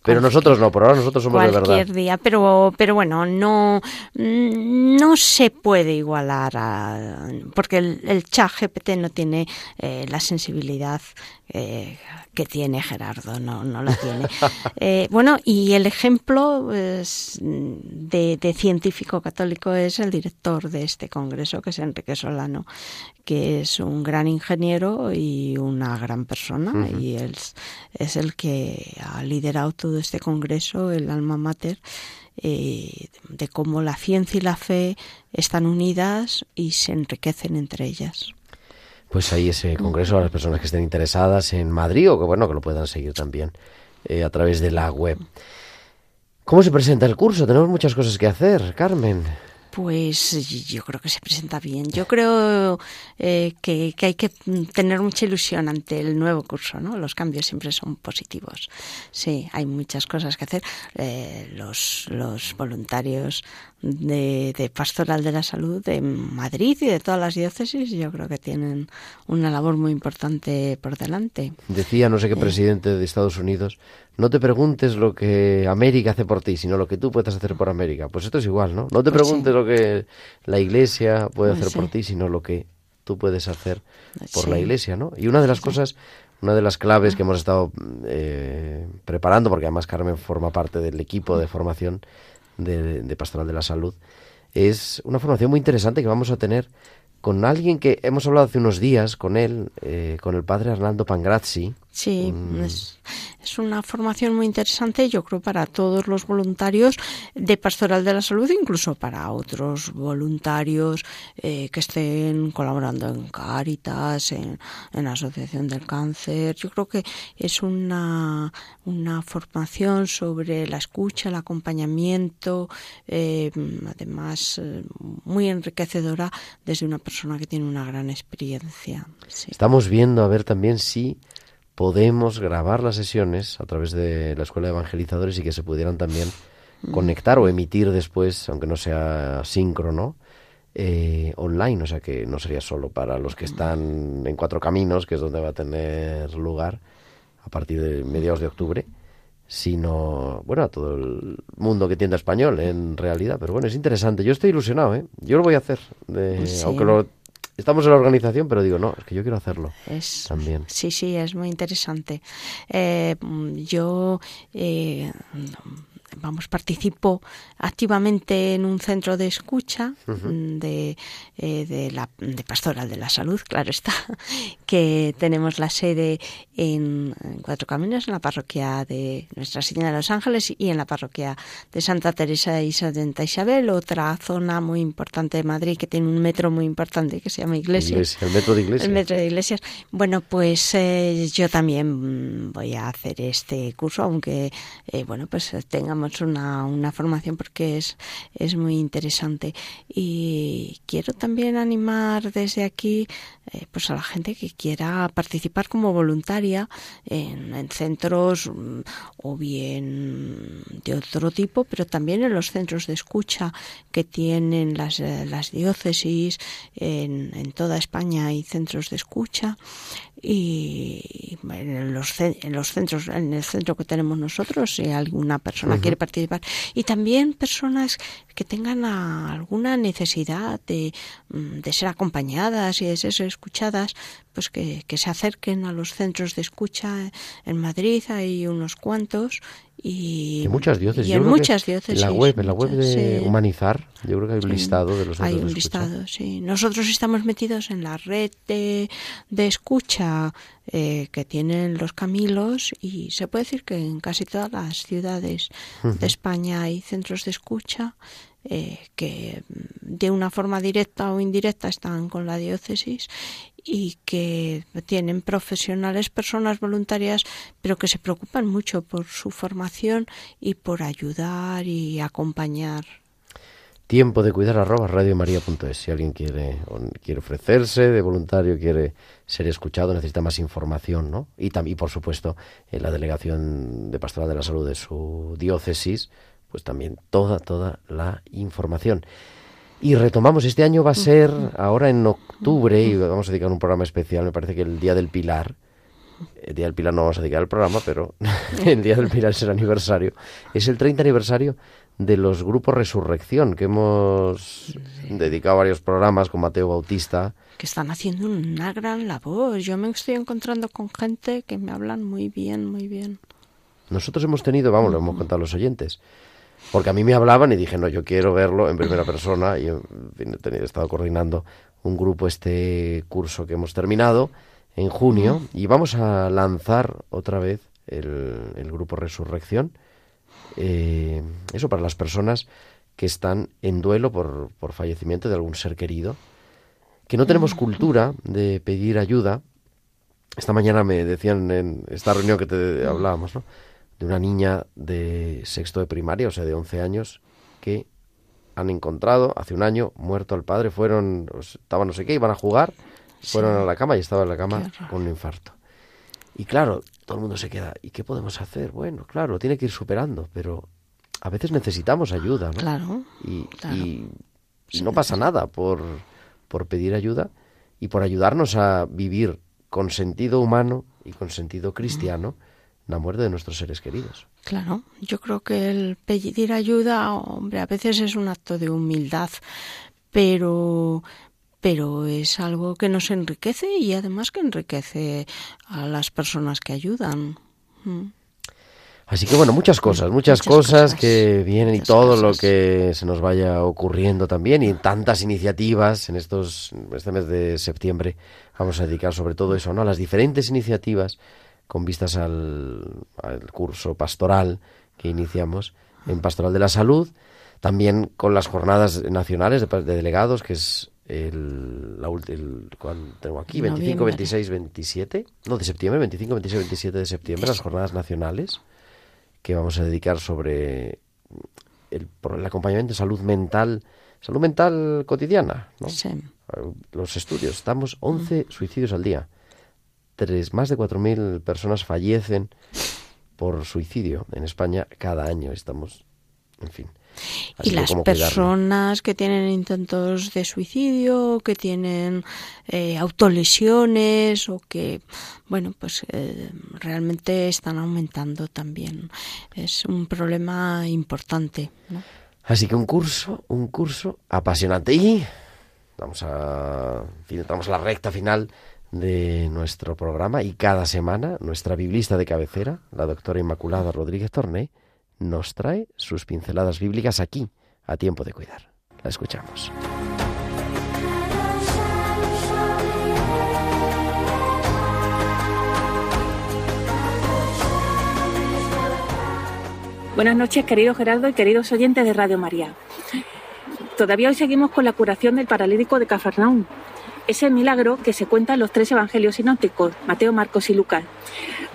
Pero nosotros no, por ahora nosotros somos de cualquier verdad. día, pero pero bueno, no mm, no se puede igualar a porque el, el chat GPT no tiene eh, la sensibilidad eh, que tiene Gerardo, no no la tiene. Eh, bueno, y el ejemplo es, de, de científico católico es el director de este congreso, que es Enrique Solano, que es un gran ingeniero y una gran persona, y él es, es el que ha liderado todo este congreso, el alma mater, eh, de cómo la ciencia y la fe están unidas y se enriquecen entre ellas. Pues ahí ese congreso a las personas que estén interesadas en Madrid o que bueno que lo puedan seguir también eh, a través de la web. ¿Cómo se presenta el curso? Tenemos muchas cosas que hacer, Carmen. Pues yo creo que se presenta bien. Yo creo eh, que, hay que tener mucha ilusión ante el nuevo curso, ¿no? Los cambios siempre son positivos. Sí, hay muchas cosas que hacer. Eh, los, los voluntarios de, de Pastoral de la Salud de Madrid y de todas las diócesis, yo creo que tienen una labor muy importante por delante. Decía no sé qué presidente de Estados Unidos, no te preguntes lo que América hace por ti, sino lo que tú puedes hacer por América. Pues esto es igual, ¿no? No te Pues sí. preguntes lo que la iglesia puede Pues hacer por ti, sino lo que tú puedes hacer por Sí. la iglesia, ¿no? Y una de las cosas, una de las claves que hemos estado eh, preparando, porque además Carmen forma parte del equipo de formación de, de Pastoral de la Salud, es una formación muy interesante que vamos a tener con alguien que hemos hablado hace unos días con él, eh, con el padre Arnaldo Pangrazzi. Sí, Mm. es, es una formación muy interesante, yo creo, para todos los voluntarios de Pastoral de la Salud, incluso para otros voluntarios eh, que estén colaborando en Cáritas, en, en la Asociación del Cáncer. Yo creo que es una, una formación sobre la escucha, el acompañamiento, eh, además eh, muy enriquecedora desde una persona que tiene una gran experiencia. Sí. Estamos viendo a ver también si podemos grabar las sesiones a través de la Escuela de Evangelizadores y que se pudieran también conectar o emitir después, aunque no sea síncrono, eh, online. O sea que no sería solo para los que están en Cuatro Caminos, que es donde va a tener lugar a partir de mediados de octubre, sino, bueno, a todo el mundo que entienda español en realidad. Pero bueno, es interesante. Yo estoy ilusionado, ¿eh? Yo lo voy a hacer. de- Sí. Aunque lo, estamos en la organización, pero digo, no, es que yo quiero hacerlo Es, también. Sí, sí, es muy interesante. Eh, yo, eh, vamos, participo activamente en un centro de escucha de, eh, de la de Pastoral de la Salud, claro está, que tenemos la sede en, en Cuatro Caminos, en la parroquia de Nuestra Señora de los Ángeles y en la parroquia de Santa Teresa y Santa Isabel, otra zona muy importante de Madrid que tiene un metro muy importante que se llama Iglesia. Iglesia, el metro de iglesia. El metro de iglesias. Bueno, pues eh, yo también voy a hacer este curso, aunque eh, bueno, pues eh, una, una formación porque es, es muy interesante. Y quiero también animar desde aquí eh, pues a la gente que quiera participar como voluntaria en, en centros mm, o bien de otro tipo, pero también en los centros de escucha que tienen las, eh, las diócesis en, en toda España hay centros de escucha. Y en los, en los centros, en el centro que tenemos nosotros, si alguna persona quiere participar, y también personas que tengan a- alguna necesidad de, mm, de ser acompañadas y de ser escuchadas, pues que, que se acerquen a los centros de escucha. En Madrid hay unos cuantos y, en muchas diócesis. y en muchas diócesis. La web, en la web de sí. Humanizar, yo creo que hay un Sí. listado de los Hay un de escucha. listado, sí. Nosotros estamos metidos en la red de, de escucha eh, que tienen los Camilos y se puede decir que en casi todas las ciudades de España hay centros de escucha eh, que mm, de una forma directa o indirecta están con la diócesis y que tienen profesionales, personas voluntarias, pero que se preocupan mucho por su formación y por ayudar y acompañar tiempo de cuidar arroba radiomaria.es. Si alguien quiere, quiere ofrecerse de voluntario, quiere ser escuchado, necesita más información, ¿no? Y también, por supuesto, en la delegación de Pastoral de la Salud de su diócesis, pues también toda, toda la información. Y retomamos, este año va a ser ahora en octubre y vamos a dedicar un programa especial, me parece que el Día del Pilar. El Día del Pilar no vamos a dedicar el programa, pero el Día del Pilar es el aniversario. Es el 30 aniversario de los grupos Resurrección, que hemos dedicado varios programas con Mateo Bautista. Que están haciendo una gran labor. Yo me estoy encontrando con gente que me hablan muy bien, muy bien. Nosotros hemos tenido, vamos, lo hemos contado a los oyentes, porque a mí me hablaban y dije, no, yo quiero verlo en primera persona y he estado coordinando un grupo este curso que hemos terminado en junio y vamos a lanzar otra vez el, el grupo Resurrección. Eh, eso para las personas que están en duelo por, por fallecimiento de algún ser querido, que no tenemos cultura de pedir ayuda. Esta mañana me decían en esta reunión que te hablábamos, ¿no? De una niña de sexto de primaria, o sea, de 11 años, que han encontrado hace un año muerto al padre, fueron, estaban no sé qué, iban a jugar, fueron a la cama y estaba en la cama con un infarto. Y claro, todo el mundo se queda, ¿y qué podemos hacer? Bueno, claro, tiene que ir superando, pero a veces necesitamos ayuda, ¿no? Claro. Y, claro. y- y no pasa nada por, por pedir ayuda y por ayudarnos a vivir con sentido humano y con sentido cristiano la muerte de nuestros seres queridos. Claro, yo creo que el pedir ayuda, hombre, a veces es un acto de humildad, pero pero es algo que nos enriquece y además que enriquece a las personas que ayudan. Mm. Así que bueno, muchas cosas, muchas, Muchas cosas, cosas, que vienen y todo lo que se nos vaya ocurriendo también y tantas iniciativas en estos este mes de septiembre vamos a dedicar sobre todo eso, ¿no? A las diferentes iniciativas con vistas al, al curso pastoral que iniciamos en Pastoral de la Salud, también con las jornadas nacionales de, de delegados que es el, la el- ¿cuál tengo aquí? 25, Noviembre. 26, 27, no, de septiembre, 25, 26, 27 de septiembre, las jornadas nacionales que vamos a dedicar sobre el, acompañamiento de salud mental, salud mental cotidiana, ¿no? Sí. Los estudios, estamos 11 suicidios al día. Tres, más de 4.000 personas fallecen por suicidio en España cada año. Estamos, en fin. Así Y las cuidarlo. personas que tienen intentos de suicidio, que tienen eh, autolesiones o que, bueno, pues eh, realmente están aumentando también. Es un problema importante. ¿no? Así que un curso, un curso apasionante. Y vamos a, en fin, estamos a la recta final de nuestro programa y cada semana nuestra biblista de cabecera, la doctora Inmaculada Rodríguez Torné, nos trae sus pinceladas bíblicas aquí, a tiempo de cuidar. La escuchamos. Buenas noches, querido Gerardo y queridos oyentes de Radio María. Todavía hoy seguimos con la curación del paralítico de Cafarnaún, ese milagro que se cuenta en los tres evangelios sinópticos, Mateo, Marcos y Lucas.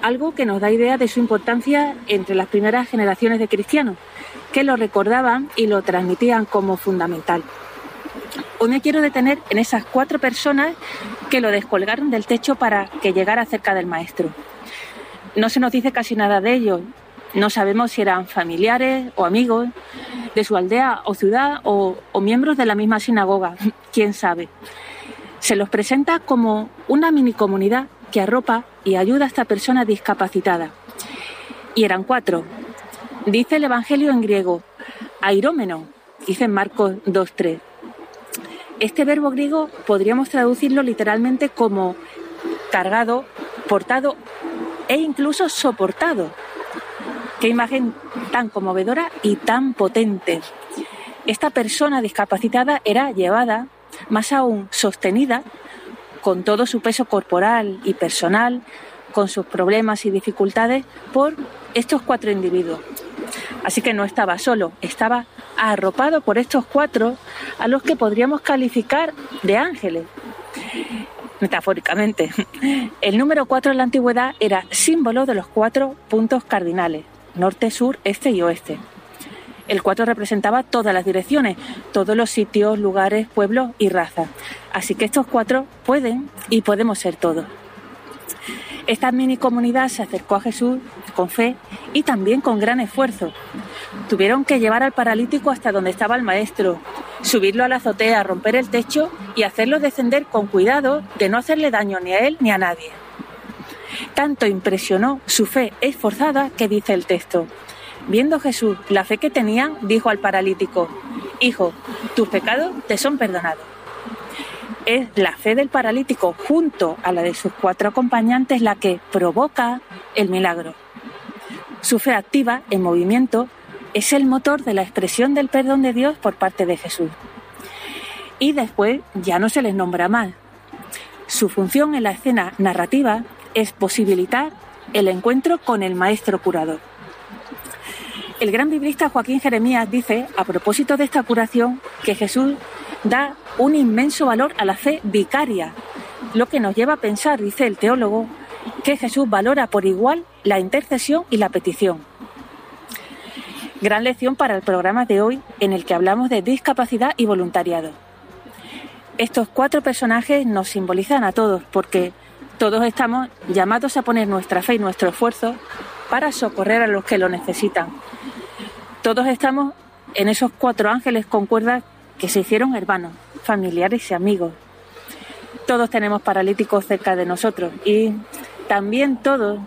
Algo que nos da idea de su importancia entre las primeras generaciones de cristianos, que lo recordaban y lo transmitían como fundamental. Hoy me quiero detener en esas cuatro personas que lo descolgaron del techo para que llegara cerca del maestro. No se nos dice casi nada de ellos. No sabemos si eran familiares o amigos de su aldea o ciudad o, o miembros de la misma sinagoga. ¿Quién sabe? Se los presenta como una mini comunidad que arropa y ayuda a esta persona discapacitada. Y eran cuatro. Dice el Evangelio en griego, airómeno, dice en Marcos 2.3. Este verbo griego podríamos traducirlo literalmente como cargado, portado e incluso soportado. Qué imagen tan conmovedora y tan potente. Esta persona discapacitada era llevada, más aún sostenida, con todo su peso corporal y personal, con sus problemas y dificultades, por estos cuatro individuos. Así que no estaba solo, estaba arropado por estos cuatro a los que podríamos calificar de ángeles metafóricamente. El número 4 en la antigüedad era símbolo de los cuatro puntos cardinales, norte, sur, este y oeste. El 4 representaba todas las direcciones, todos los sitios, lugares, pueblos y razas. Así que estos cuatro pueden y podemos ser todos. Esta mini comunidad se acercó a Jesús con fe y también con gran esfuerzo. Tuvieron que llevar al paralítico hasta donde estaba el maestro, subirlo a la azotea, romper el techo y hacerlo descender con cuidado de no hacerle daño ni a él ni a nadie. Tanto impresionó su fe esforzada que dice el texto. Viendo Jesús la fe que tenían, dijo al paralítico, Hijo, tus pecados te son perdonados. Es la fe del paralítico junto a la de sus cuatro acompañantes la que provoca el milagro. Su fe activa, en movimiento, es el motor de la expresión del perdón de Dios por parte de Jesús. Y después ya no se les nombra más. Su función en la escena narrativa es posibilitar el encuentro con el maestro curador. El gran biblista Joaquín Jeremías dice, a propósito de esta curación, que Jesús da un inmenso valor a la fe vicaria, lo que nos lleva a pensar, dice el teólogo, que Jesús valora por igual la intercesión y la petición. Gran lección para el programa de hoy en el que hablamos de discapacidad y voluntariado. Estos cuatro personajes nos simbolizan a todos porque todos estamos llamados a poner nuestra fe y nuestro esfuerzo para socorrer a los que lo necesitan. Todos estamos en esos cuatro ángeles con cuerdas que se hicieron hermanos, familiares y amigos. Todos tenemos paralíticos cerca de nosotros y también todos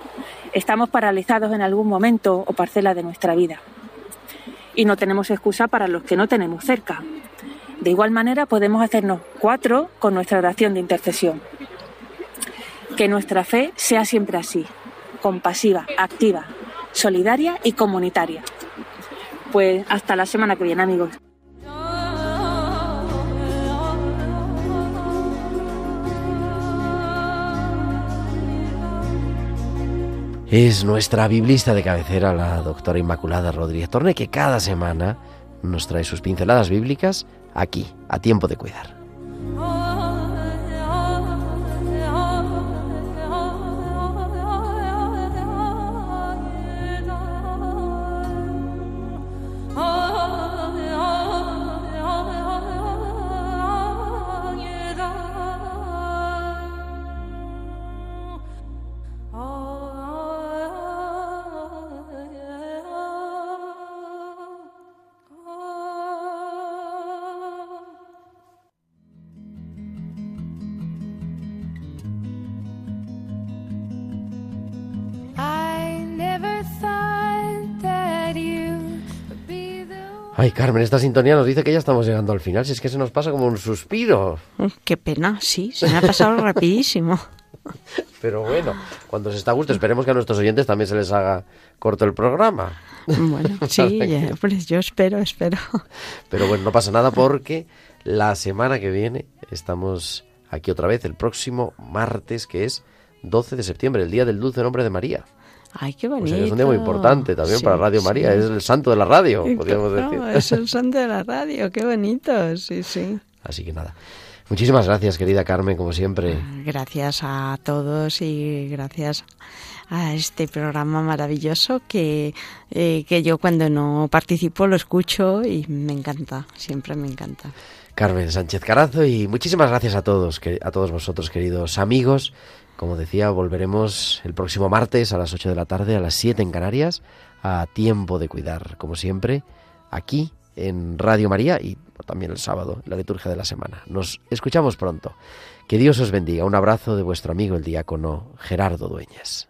estamos paralizados en algún momento o parcela de nuestra vida. Y no tenemos excusa para los que no tenemos cerca. De igual manera podemos hacernos cuatro con nuestra oración de intercesión. Que nuestra fe sea siempre así, compasiva, activa, solidaria y comunitaria. Pues hasta la semana que viene, amigos. Es nuestra biblista de cabecera, la doctora Inmaculada Rodríguez Torne, que cada semana nos trae sus pinceladas bíblicas aquí, a tiempo de cuidar. Carmen, esta sintonía nos dice que ya estamos llegando al final. Si es que se nos pasa como un suspiro. Qué pena, sí, se me ha pasado rapidísimo. Pero bueno, cuando se está a gusto, esperemos que a nuestros oyentes también se les haga corto el programa. Bueno, sí, ya, pues yo espero, espero. Pero bueno, no pasa nada porque la semana que viene estamos aquí otra vez, el próximo martes, que es 12 de septiembre, el Día del Dulce Nombre de María. Ay, qué bonito. que es un día muy importante también Sí, para Radio sí. María, es el santo de la radio, podríamos decir. Es el santo de la radio, qué bonito, sí, sí. Así que nada. Muchísimas gracias, querida Carmen, como siempre. Gracias a todos y gracias a este programa maravilloso que, eh, que yo cuando no participo lo escucho y me encanta, siempre me encanta. Carmen Sánchez Carazo y muchísimas gracias a todos, a todos vosotros, queridos amigos. Como decía, volveremos el próximo martes a las 8 de la tarde, a las 7 en Canarias, a tiempo de cuidar, como siempre, aquí en Radio María y también el sábado, la liturgia de la semana. Nos escuchamos pronto. Que Dios os bendiga. Un abrazo de vuestro amigo el diácono Gerardo Dueñas.